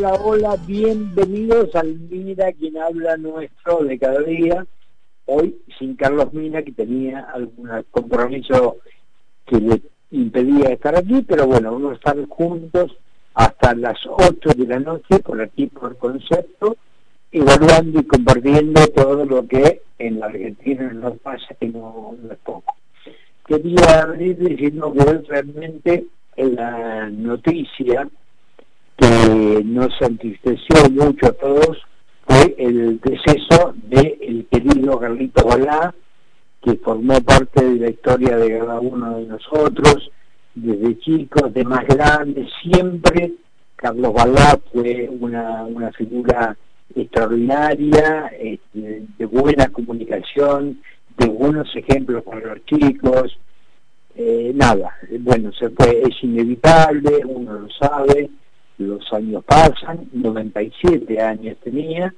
Hola, hola, bienvenidos al Mira quien habla nuestro de cada día. Hoy sin Carlos Mina, que tenía algún compromiso que le impedía estar aquí, pero bueno, vamos a estar juntos hasta las 8 de la noche por aquí por concepto, evaluando y compartiendo todo lo que en la Argentina nos pasa, que no, es poco. Quería abrir diciendo que realmente la noticia que nos entristeció mucho a todos fue el deceso del el querido Carlito Balá, que formó parte de la historia de cada uno de nosotros, desde chicos, de más grandes, siempre. Carlos Balá fue una, una figura extraordinaria, este, de buena comunicación, de buenos ejemplos para los chicos, eh, nada, bueno, se fue, es inevitable, uno lo sabe, los años pasan, 97 años tenía,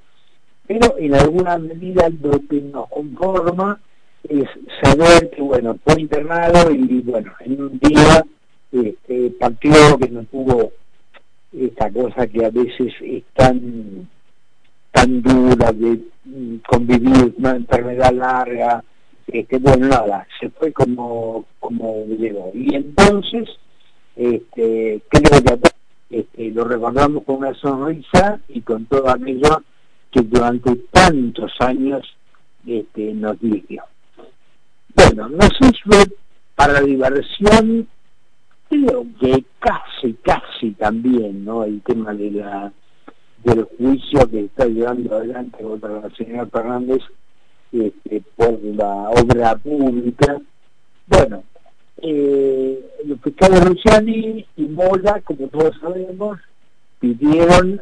pero en alguna medida lo que nos conforma es saber que, bueno, fue internado y, bueno, en un día este, partió que no tuvo esta cosa que a veces es tan, tan dura de mm, convivir, una enfermedad larga, este, bueno, nada, se fue como, como llegó. Y entonces, este, creo que este, lo recordamos con una sonrisa y con todo aquello que durante tantos años este, nos dirigió. Bueno, no sirve para la diversión, creo que casi, casi también, ¿no? El tema de la del juicio que está llevando adelante contra la señora Fernández este, por la obra pública. Bueno, eh, los fiscales Luciani y Mola, como todos sabemos, pidieron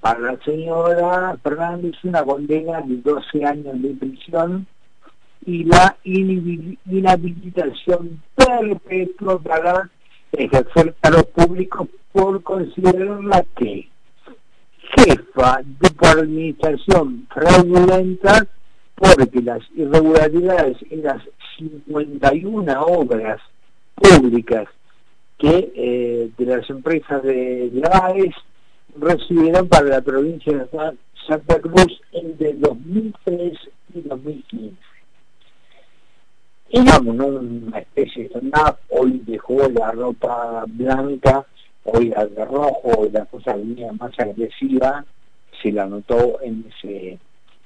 para la señora Fernández una condena de 12 años de prisión y la inhabilitación perpetua para ejercer los públicos por considerarla que jefa de por administración fraudulenta porque las irregularidades en las 51 obras públicas que eh, de las empresas de Graves recibieron para la provincia de Santa Cruz entre 2003 y 2015. Éramos una especie de stand hoy dejó la ropa blanca, hoy la de rojo, la cosa venía más agresiva, se la notó en ese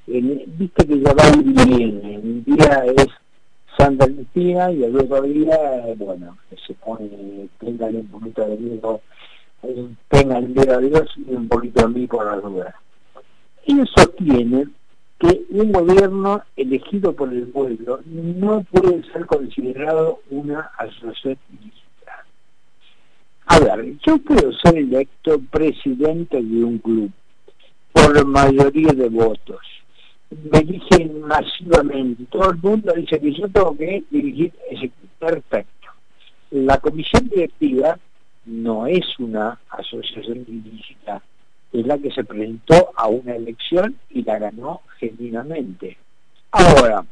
viste que ya va y viene, un día es Santa Cristina y el otro día, bueno, se pone, tengan un poquito de miedo, tengan miedo a Dios y un poquito de mí por la duda. Él sostiene que un gobierno elegido por el pueblo no puede ser considerado una asociación ilícita. A ver, yo puedo ser electo presidente de un club por mayoría de votos me dicen masivamente, todo el mundo dice que yo tengo que dirigir ese perfecto. La comisión directiva no es una asociación ilícita, es la que se presentó a una elección y la ganó genuinamente. Ahora,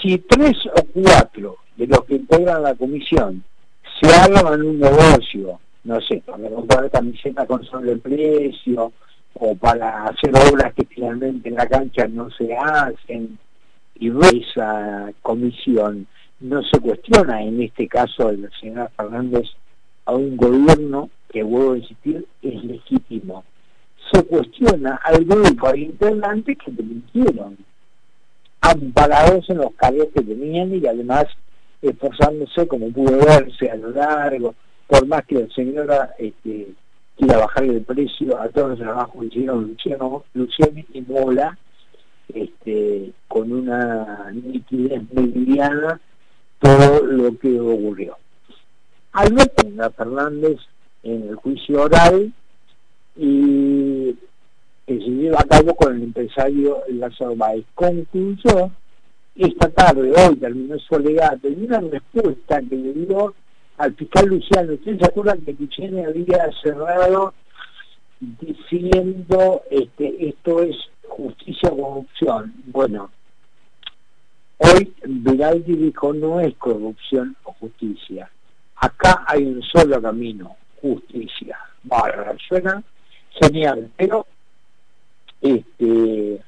si tres o cuatro de los que integran la comisión se hagan un negocio, no sé, para comprar camiseta con solo el precio, o para hacer obras que finalmente en la cancha no se hacen y esa comisión. No se cuestiona en este caso de la señora Fernández a un gobierno que vuelvo a insistir es legítimo. Se cuestiona al grupo de integrantes que demitieron amparados en los cargos que tenían y además esforzándose como pudo verse a lo largo por más que la señora este, quiera bajar el precio a todos los trabajos que hicieron Luciano, Luciano y Mola, este, con una nitidez mediana todo lo que ocurrió. Alberto Fernández en el juicio oral y que se lleva a cabo con el empresario Lázaro Baez. Concluyó esta tarde, hoy terminó su alegato, y una respuesta que le dio al fiscal Luciano. ¿Ustedes se acuerdan que Luciano había cerrado diciendo este, esto es justicia corrupción? Bueno, hoy Viraldi dijo no es corrupción o justicia. Acá hay un solo camino, justicia. bárbaro, suena genial, pero este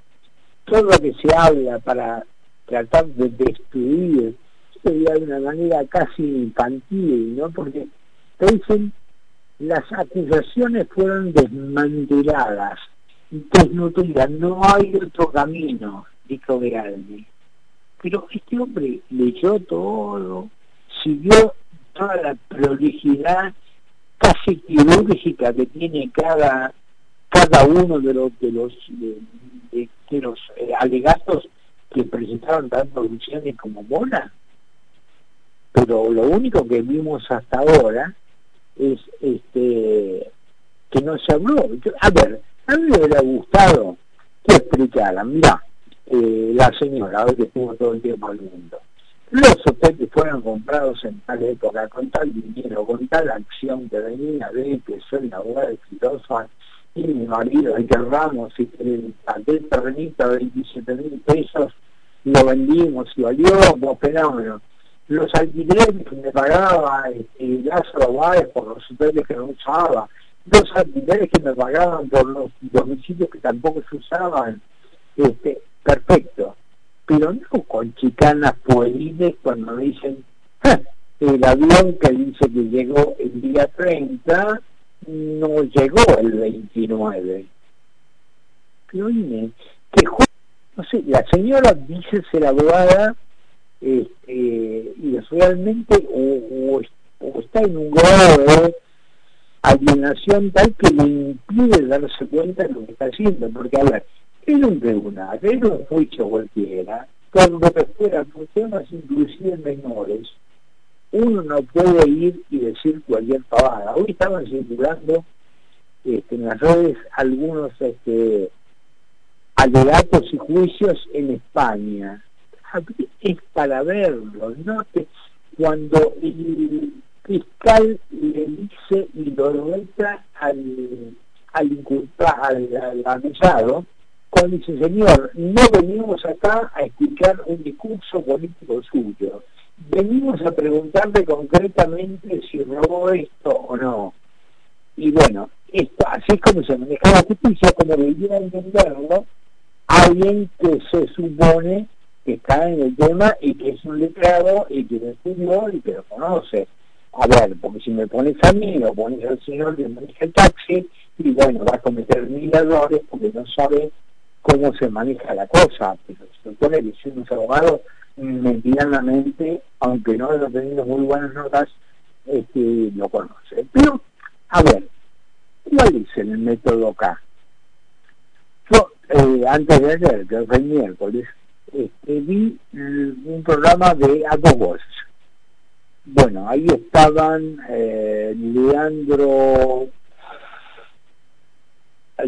todo lo que se habla para tratar de destruir sería de una manera casi infantil, ¿no? Porque dicen las acusaciones fueron desmanteladas, desnutridas, no hay otro camino, dijo Geraldi. Pero este hombre leyó todo, siguió toda la prolijidad casi quirúrgica que tiene cada cada uno de los de los de, los eh, alegatos que presentaron tanto Luciani como Mona pero lo único que vimos hasta ahora es este que no se habló a ver a mí me hubiera gustado que explicaran mira eh, la señora hoy que estuvo todo el tiempo al mundo los hoteles fueron comprados en tal época con tal dinero, con tal acción que venía de que soy una abogada exitosa y mi marido, el que Ramos, y el, aquel terrenito de 27 mil pesos, lo vendimos y valió dos fenómenos. Los alquileres que me pagaba este, Lázaro Báez por los hoteles que no usaba, los alquileres que me pagaban por los domicilios que tampoco se usaban, este, perfecto. Pero no con chicanas pueriles cuando dicen el avión que dice que llegó el día 30 no llegó el 29 pero oye, que no sé, la señora dice ser abogada este, y realmente o, está en un grado de alienación tal que le impide darse cuenta de lo que está haciendo, porque a ver, era un tribunal, era un juicio cualquiera, fuera, por temas inclusive menores, uno no puede ir y decir cualquier pavada. Hoy estaban circulando este, en las redes algunos este, alegatos y juicios en España. Es para verlo, ¿no? Que cuando el fiscal le dice y lo muestra al, al inculpado, al, al cuando dice, señor, no venimos acá a escuchar un discurso político suyo, venimos a preguntarle concretamente si robó esto o no. Y bueno, esto, así es como se maneja la justicia, como debería entenderlo alguien que se supone que está en el tema y que es un letrado y que lo estudió y que lo conoce. A ver, porque si me pones a mí o pones al señor que maneja el taxi, y bueno, va a cometer mil errores porque no sabe cómo se maneja la cosa, pero se supone que si un abogado medianamente, aunque no haya tenido muy buenas notas, este, lo conoce. Pero, a ver, ¿cuál es el método acá? Yo, eh, antes de ayer, que fue el miércoles, este, vi un programa de Adobos. Bueno, ahí estaban eh, Leandro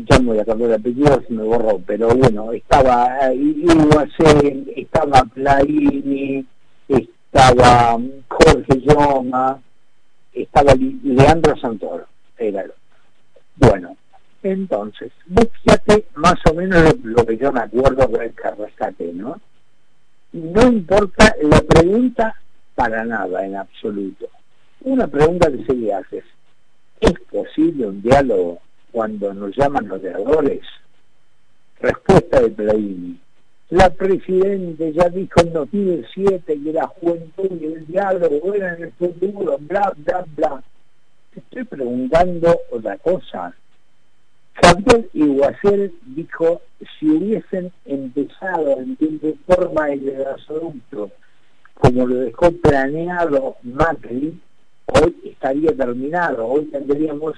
ya me voy a cambiar el apellido si me borró, pero bueno, estaba eh, estaba Plaini, estaba Jorge Yoma, estaba Leandro Santoro, era Bueno, entonces, fíjate más o menos lo, que yo me acuerdo del rescate, ¿no? No importa la pregunta para nada en absoluto. Una pregunta que se le hace ¿es posible un diálogo cuando nos llaman los creadores. Respuesta de Plaini. La Presidenta ya dijo en 2007 que la juventud y el diálogo eran el futuro, bla, bla, bla. estoy preguntando otra cosa. Javier Iguacel dijo, si hubiesen empezado en tiempo forma el gasoducto, como lo dejó planeado Macri, hoy estaría terminado, hoy tendríamos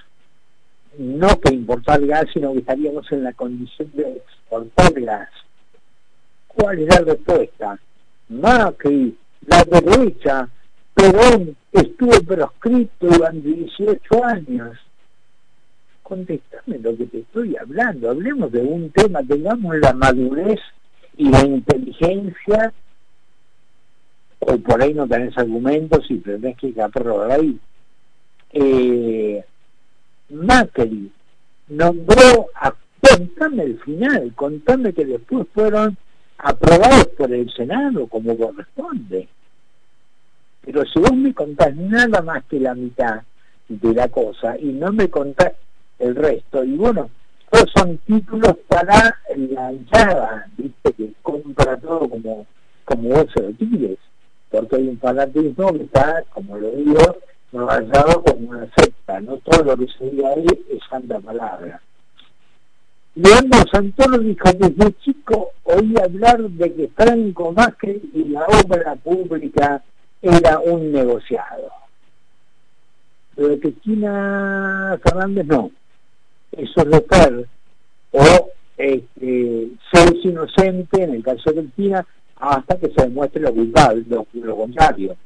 no que importar gas, sino que estaríamos en la condición de exportar gas. ¿Cuál es la respuesta? Macri, la derecha, Perón estuvo proscrito durante 18 años. Contéstame lo que te estoy hablando, hablemos de un tema, tengamos la madurez y la inteligencia, o por ahí no tenés argumentos y tenés que aprobar ahí. Eh, Macri nombró contame el final, contame que después fueron aprobados por el Senado como corresponde. Pero si vos me contás nada más que la mitad de la cosa y no me contás el resto. Y bueno, todos son títulos para la hinchada, ¿viste? que compra todo como, como oso de tigres, porque hay un fanatismo que está, como lo digo, rayado como una secta, no todo lo que se diga ahí es santa palabra. Leandro Santoro dijo desde chico oí hablar de que Franco Macri y la obra pública era un negociado. Pero de Cristina Fernández no. Eso es de O este, ser inocente en el caso de Cristina hasta que se demuestre lo culpable, lo, lo contrario.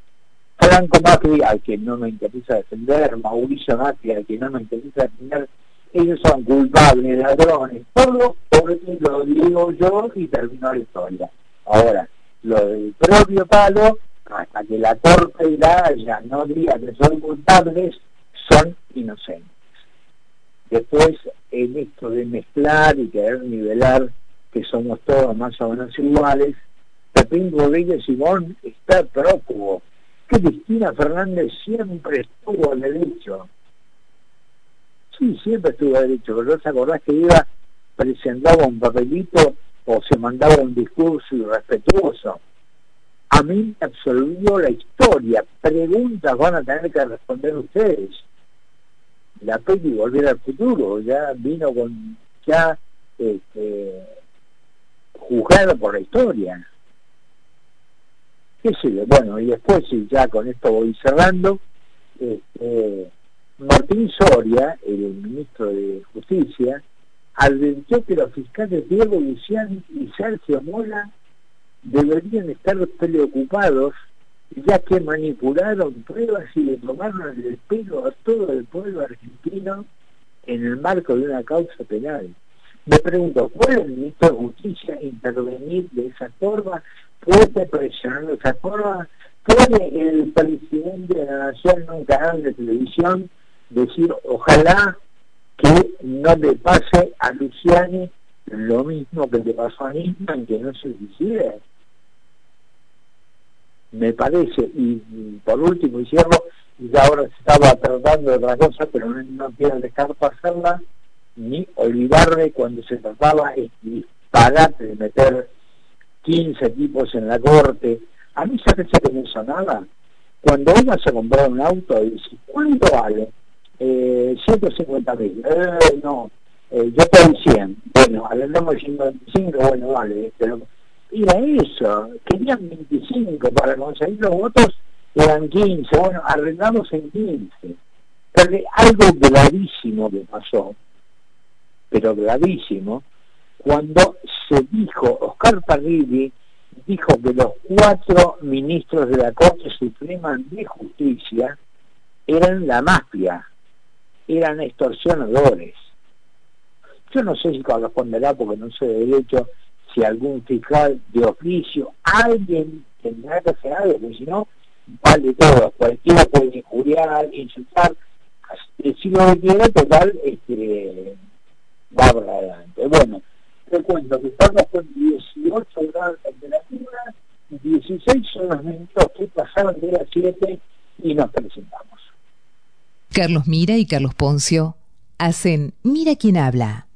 Franco Macri, al que no me interesa defender, Mauricio Macri, al que no me interesa defender, ellos son culpables, ladrones, todo porque lo digo yo y terminó la historia. Ahora, lo del propio palo, hasta que la corte y la haya no diga que son culpables, son inocentes. Después, en esto de mezclar y querer nivelar que somos todos más o menos iguales, Pepín Rodríguez Simón está prófugo. Que Cristina Fernández siempre estuvo derecho Sí, siempre estuvo derecho, pero no se acordás que iba, presentaba un papelito o se mandaba un discurso irrespetuoso. A mí me absolvió la historia. Preguntas van a tener que responder ustedes. La peli Volver al Futuro ya vino con, ya este, juzgado por la historia. ¿Qué sé Bueno, y después, si ya con esto voy cerrando, este, Martín Soria, el ministro de Justicia, advirtió que los fiscales Diego Luciani y Sergio Mola deberían estar preocupados ya que manipularon pruebas y le tomaron el pelo a todo el pueblo argentino en el marco de una causa penal. Me pregunto, ¿puede el ministro de Justicia intervenir de esa forma? ¿Puede presionar de esa forma? ¿Puede el presidente de la Nación en un canal de televisión decir ojalá que no le pase a Luciani lo mismo que le pasó a Nisman, que no se suicide. Me parece, y, por último, y cierro, y ahora se estaba tratando de otra cosa, pero no, quiero dejar pasarla, ni olvidarme cuando se trataba de disparate de meter 15 equipos en la corte. A mí se que no hizo nada. Cuando ibas a comprar un auto, y dices, ¿cuánto vale? eh, 150 mil. Eh, no, eh, yo estoy 100. Bueno, arrendamos 125, bueno, vale. Pero era eso, querían 25 para conseguir los votos, eran 15. Bueno, arrendamos en 15. Pero algo gravísimo que pasó, pero gravísimo, cuando se dijo, Oscar Parrilli dijo que los cuatro ministros de la Corte Suprema de Justicia eran la mafia, eran extorsionadores. Yo no sé si corresponderá, porque no sé de derecho, si algún fiscal de oficio, alguien tendrá que hacer algo, porque si no, vale todo, cualquiera puede injuriar, insultar, si lo que quiera, total, este, va para adelante. Bueno, te cuento que estamos con 18 grados de temperatura, 16 son los minutos que pasaron de las 7 y nos presentamos. Carlos Mira y Carlos Poncio hacen Mira quién habla.